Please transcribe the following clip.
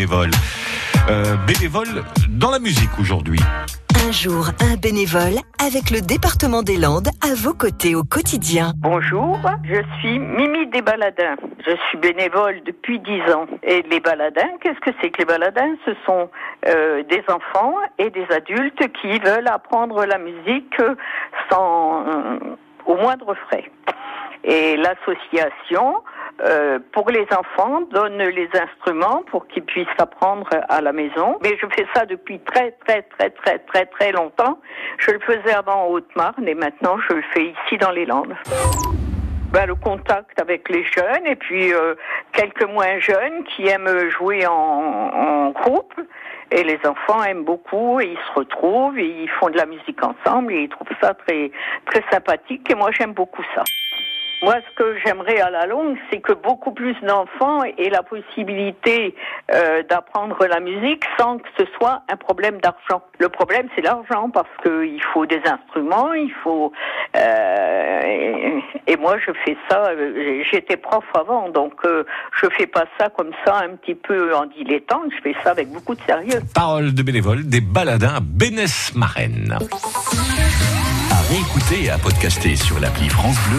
bénévole. Euh, bénévole dans la musique aujourd'hui. Un jour, un bénévole avec le département des Landes à vos côtés au quotidien. Bonjour, je suis Mimi des Baladins. Je suis bénévole depuis 10 ans. Et les baladins, qu'est-ce que c'est que les baladins? Ce sont euh, des enfants et des adultes qui veulent apprendre la musique sans euh, au moindre frais. Et l'association euh, pour les enfants donne les instruments pour qu'ils puissent apprendre à la maison. Mais je fais ça depuis très très très très très très longtemps. Je le faisais avant en Haute-Marne et maintenant je le fais ici dans les Landes. Ben, le contact avec les jeunes et puis euh, quelques moins jeunes qui aiment jouer en, en groupe. Et les enfants aiment beaucoup et ils se retrouvent et ils font de la musique ensemble et ils trouvent ça très très sympathique et moi j'aime beaucoup ça. Moi, ce que j'aimerais à la longue, c'est que beaucoup plus d'enfants aient la possibilité euh, d'apprendre la musique sans que ce soit un problème d'argent. Le problème, c'est l'argent parce qu'il faut des instruments, il faut. Euh, et, moi, je fais ça. euh, J'étais prof avant, donc euh, je fais pas ça comme ça un petit peu en dilettante. Je fais ça avec beaucoup de sérieux. Parole de bénévole des baladins à Bénès-Marraine. À réécouter et à podcaster sur l'appli France Bleu